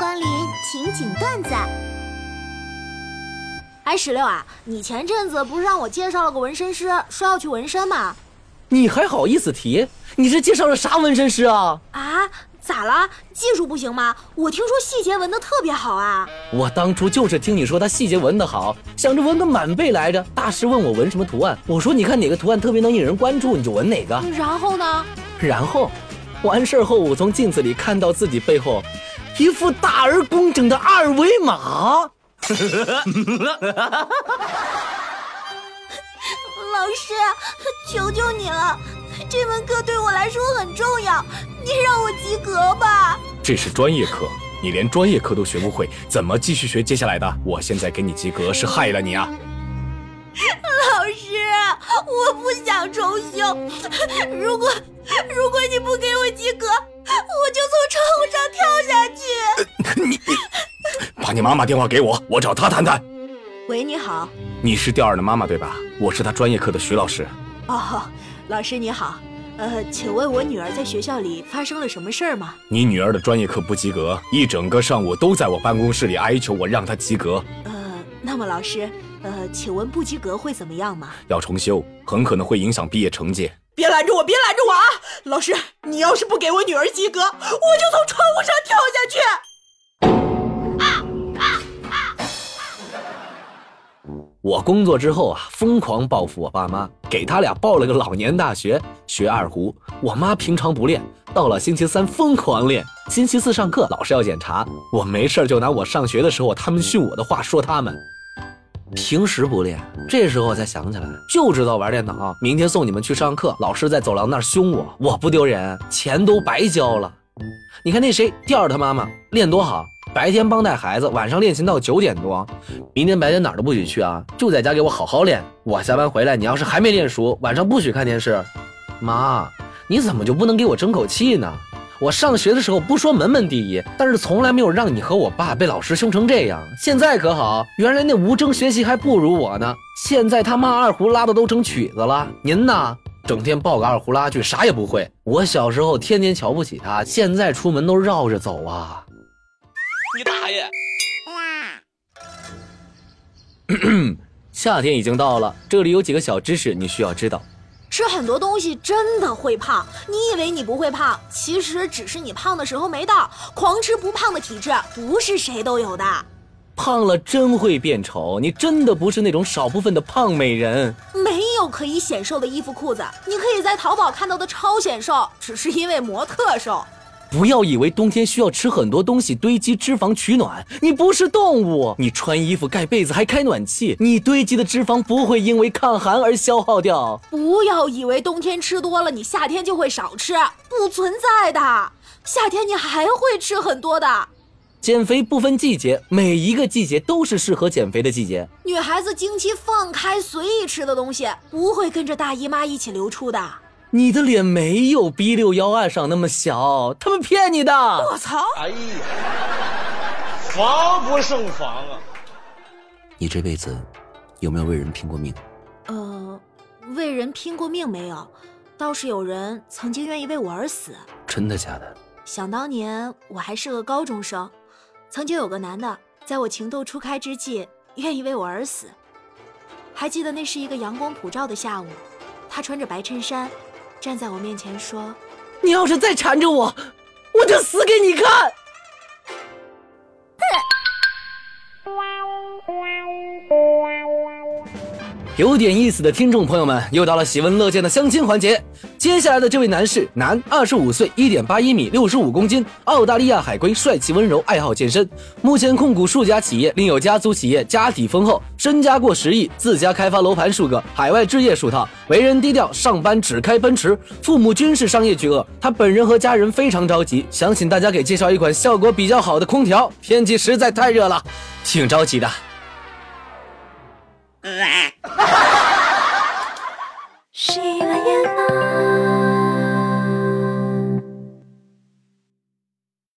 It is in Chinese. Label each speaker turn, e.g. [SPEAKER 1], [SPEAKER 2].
[SPEAKER 1] 光临情景段子。
[SPEAKER 2] 哎，石榴啊，你前阵子不是让我介绍了个纹身师，说要去纹身吗？
[SPEAKER 3] 你还好意思提？你这介绍了啥纹身师啊？
[SPEAKER 2] 啊，咋了？技术不行吗？我听说细节纹的特别好啊。
[SPEAKER 3] 我当初就是听你说他细节纹的好，想着纹个满背来着。大师问我纹什么图案，我说你看哪个图案特别能引人关注，你就纹哪个。
[SPEAKER 2] 然后呢？
[SPEAKER 3] 然后，完事儿后我从镜子里看到自己背后一副大而工整的二维码。
[SPEAKER 1] 老师，求求你了，这门课对我来说很重要，你让我及格吧。
[SPEAKER 4] 这是专业课，你连专业课都学不会，怎么继续学接下来的？我现在给你及格是害了你啊！
[SPEAKER 1] 老师，我不想重修。如果如果你不给我及格，我就从窗户上
[SPEAKER 4] 把你妈妈电话给我，我找她谈谈。
[SPEAKER 2] 喂，你好。
[SPEAKER 4] 你是钓儿的妈妈对吧？我是她专业课的徐老师。
[SPEAKER 2] 哦，老师你好。呃，请问我女儿在学校里发生了什么事儿吗？
[SPEAKER 4] 你女儿的专业课不及格，一整个上午都在我办公室里哀求我让她及格。
[SPEAKER 2] 呃，那么老师，呃，请问不及格会怎么样吗？
[SPEAKER 4] 要重修，很可能会影响毕业成绩。
[SPEAKER 5] 别拦着我，别拦着我啊！老师，你要是不给我女儿及格，我就从窗户上跳下去。
[SPEAKER 3] 我工作之后啊，疯狂报复我爸妈，给他俩报了个老年大学学二胡。我妈平常不练，到了星期三疯狂练。星期四上课，老师要检查，我没事就拿我上学的时候他们训我的话说他们。平时不练，这时候才想起来，就知道玩电脑。明天送你们去上课，老师在走廊那儿凶我，我不丢人，钱都白交了。你看那谁，调儿他妈妈练多好，白天帮带孩子，晚上练琴到九点多。明天白天哪儿都不许去啊，就在家给我好好练。我下班回来，你要是还没练熟，晚上不许看电视。妈，你怎么就不能给我争口气呢？我上学的时候不说门门第一，但是从来没有让你和我爸被老师凶成这样。现在可好，原来那吴征学习还不如我呢，现在他妈二胡拉的都成曲子了。您呢，整天抱个二胡拉去，啥也不会。我小时候天天瞧不起他，现在出门都绕着走啊。你大爷！夏天已经到了，这里有几个小知识你需要知道。
[SPEAKER 2] 吃很多东西真的会胖，你以为你不会胖，其实只是你胖的时候没到。狂吃不胖的体质不是谁都有的。
[SPEAKER 3] 胖了真会变丑，你真的不是那种少部分的胖美人。
[SPEAKER 2] 没有可以显瘦的衣服裤子，你可以在淘宝看到的超显瘦，只是因为模特瘦。
[SPEAKER 3] 不要以为冬天需要吃很多东西堆积脂肪取暖，你不是动物，你穿衣服盖被子还开暖气，你堆积的脂肪不会因为抗寒而消耗掉。
[SPEAKER 2] 不要以为冬天吃多了，你夏天就会少吃，不存在的，夏天你还会吃很多的。
[SPEAKER 3] 减肥不分季节，每一个季节都是适合减肥的季节。
[SPEAKER 2] 女孩子经期放开随意吃的东西，不会跟着大姨妈一起流出的。
[SPEAKER 3] 你的脸没有 B 六幺二上那么小，他们骗你的。
[SPEAKER 5] 我操！
[SPEAKER 6] 哎呀，防不胜防啊！
[SPEAKER 3] 你这辈子有没有为人拼过命？
[SPEAKER 2] 呃，为人拼过命没有，倒是有人曾经愿意为我而死。
[SPEAKER 3] 真的假的？
[SPEAKER 2] 想当年我还是个高中生，曾经有个男的在我情窦初开之际愿意为我而死。还记得那是一个阳光普照的下午，他穿着白衬衫。站在我面前说：“
[SPEAKER 3] 你要是再缠着我，我就死给你看。”有点意思的听众朋友们，又到了喜闻乐见的相亲环节。接下来的这位男士，男，二十五岁，一点八一米，六十五公斤，澳大利亚海归，帅气温柔，爱好健身，目前控股数家企业，另有家族企业，家底丰厚，身家过十亿，自家开发楼盘数个，海外置业数套，为人低调，上班只开奔驰，父母均是商业巨鳄。他本人和家人非常着急，想请大家给介绍一款效果比较好的空调，天气实在太热了，挺着急的。